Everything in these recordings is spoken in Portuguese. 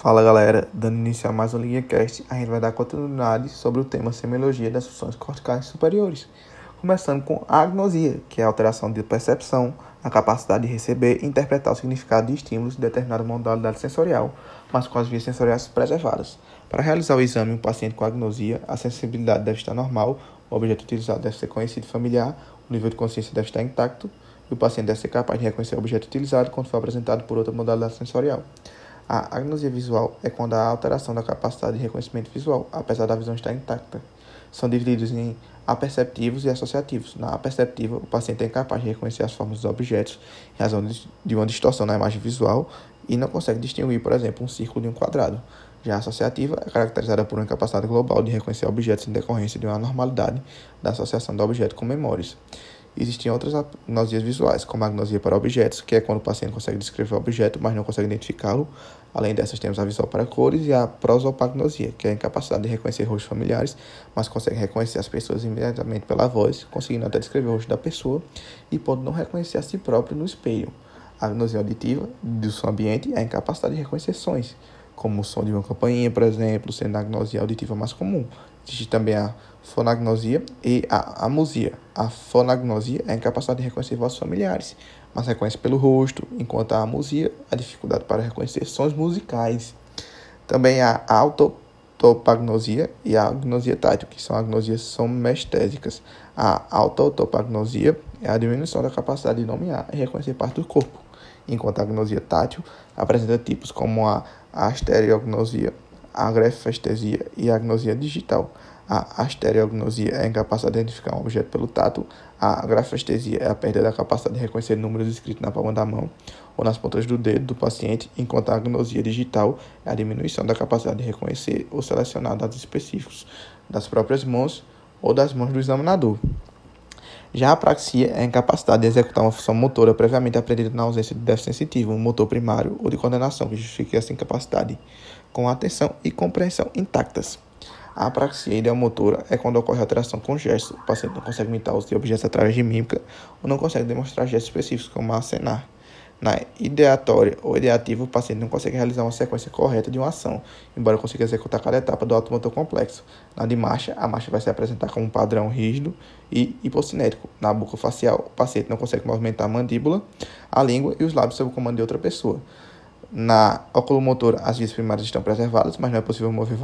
Fala galera, dando início a mais um LinhaCast, a gente vai dar continuidade sobre o tema semiologia das funções corticais superiores. Começando com a agnosia, que é a alteração de percepção, a capacidade de receber e interpretar o significado de estímulos de determinada modalidade sensorial, mas com as vias sensoriais preservadas. Para realizar o exame em um paciente com agnosia, a sensibilidade deve estar normal, o objeto utilizado deve ser conhecido e familiar, o nível de consciência deve estar intacto e o paciente deve ser capaz de reconhecer o objeto utilizado quando for apresentado por outra modalidade sensorial. A agnosia visual é quando há alteração da capacidade de reconhecimento visual, apesar da visão estar intacta. São divididos em aperceptivos e associativos. Na aperceptiva, o paciente é incapaz de reconhecer as formas dos objetos em razão de uma distorção na imagem visual e não consegue distinguir, por exemplo, um círculo de um quadrado. Já a associativa é caracterizada por uma incapacidade global de reconhecer objetos em decorrência de uma anormalidade da associação do objeto com memórias. Existem outras agnosias visuais, como a agnosia para objetos, que é quando o paciente consegue descrever o objeto, mas não consegue identificá-lo. Além dessas, temos a visual para cores e a prosopagnosia, que é a incapacidade de reconhecer rostos familiares, mas consegue reconhecer as pessoas imediatamente pela voz, conseguindo até descrever o rosto da pessoa e pode não reconhecer a si próprio no espelho. A agnosia auditiva do som ambiente é a incapacidade de reconhecer sons, como o som de uma campainha, por exemplo, sendo a agnosia auditiva mais comum. Existe também a fonagnosia e a amusia. A fonagnosia é a incapacidade de reconhecer vozes familiares, mas reconhece pelo rosto, enquanto a amusia a dificuldade para reconhecer sons musicais. Também a autotopagnosia e a agnosia tátil, que são agnosias somestésicas. A autotopagnosia é a diminuição da capacidade de nomear e reconhecer parte do corpo, enquanto a agnosia tátil apresenta tipos como a astereognosia, a grefestesia e a agnosia digital. A astereognosia é a incapacidade de identificar um objeto pelo tato. A grafestesia é a perda da capacidade de reconhecer números escritos na palma da mão ou nas pontas do dedo do paciente, enquanto a agnosia digital é a diminuição da capacidade de reconhecer ou selecionar dados específicos das próprias mãos ou das mãos do examinador. Já a apraxia é a incapacidade de executar uma função motora previamente aprendida na ausência de déficit sensitivo, motor primário ou de coordenação que justifique essa incapacidade, com atenção e compreensão intactas. A apraxia ideomotora é quando ocorre alteração com gestos, o paciente não consegue imitar os objetos através de mímica ou não consegue demonstrar gestos específicos, como acenar. Na ideatória ou ideativa, o paciente não consegue realizar uma sequência correta de uma ação, embora consiga executar cada etapa do automotor complexo. Na de marcha, a marcha vai se apresentar como um padrão rígido e hipocinético. Na boca facial, o paciente não consegue movimentar a mandíbula, a língua e os lábios sob o comando de outra pessoa. Na oculomotora, as vias primárias estão preservadas, mas não é possível mover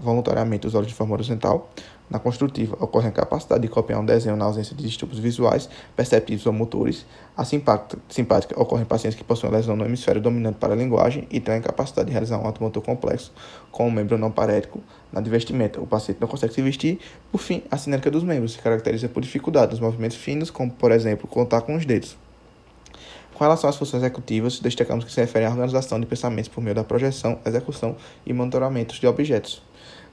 voluntariamente os olhos de forma horizontal. Na construtiva, ocorre a capacidade de copiar um desenho na ausência de distúrbios visuais, perceptivos ou motores. A simpática ocorre em pacientes que possuem lesão no hemisfério dominante para a linguagem e têm a incapacidade de realizar um automotor complexo com um membro não parético. Na de vestimenta, o paciente não consegue se vestir. Por fim, a cinética dos membros se caracteriza por dificuldade nos movimentos finos, como, por exemplo, contar com os dedos. Com relação às funções executivas, destacamos que se referem à organização de pensamentos por meio da projeção, execução e monitoramento de objetos.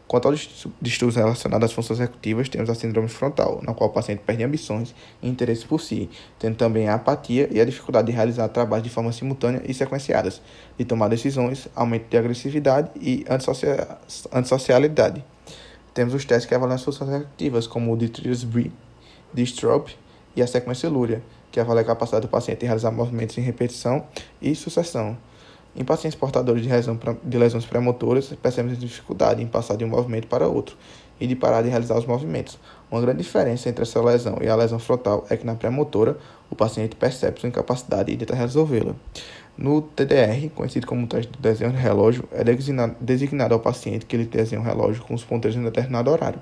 Quanto aos distúrbios relacionados às funções executivas, temos a síndrome frontal, na qual o paciente perde ambições e interesse por si, tendo também a apatia e a dificuldade de realizar trabalhos de forma simultânea e sequenciadas, de tomar decisões, aumento de agressividade e antissocialidade. Temos os testes que avaliam as funções executivas, como o de Trisbury, de e a sequência Lúria, que avalia a capacidade do paciente em realizar movimentos em repetição e sucessão. Em pacientes portadores de, lesão, de lesões premotoras, percebemos dificuldade em passar de um movimento para outro e de parar de realizar os movimentos. Uma grande diferença entre essa lesão e a lesão frontal é que na premotora, o paciente percebe sua incapacidade e tenta resolvê-la. No TDR, conhecido como teste de desenho de relógio, é designado ao paciente que ele desenha um relógio com os ponteiros em um determinado horário.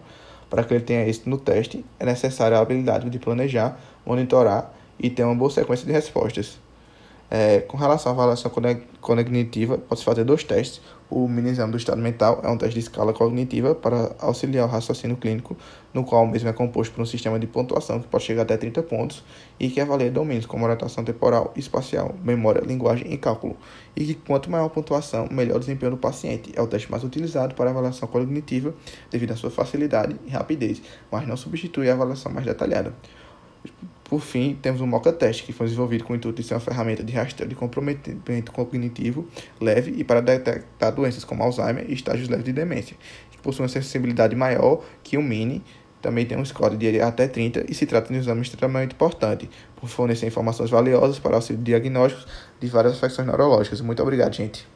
Para que ele tenha êxito no teste, é necessária a habilidade de planejar, monitorar e ter uma boa sequência de respostas. É, com relação à avaliação cognitiva, pode-se fazer dois testes. O mini exame do estado mental é um teste de escala cognitiva para auxiliar o raciocínio clínico, no qual o mesmo é composto por um sistema de pontuação que pode chegar até 30 pontos e que avalia domínios como orientação temporal, espacial, memória, linguagem e cálculo. E que quanto maior a pontuação, melhor o desempenho do paciente. É o teste mais utilizado para avaliação cognitiva devido à sua facilidade e rapidez, mas não substitui a avaliação mais detalhada. Por fim, temos o Mocha Test, que foi desenvolvido com o intuito de ser uma ferramenta de rastreio de comprometimento cognitivo leve e para detectar doenças como Alzheimer e estágios leves de demência, que possui uma sensibilidade maior que o Mini, também tem um score de até 30 e se trata de um exame extremamente importante, por fornecer informações valiosas para auxílio diagnósticos de várias afecções neurológicas. Muito obrigado, gente.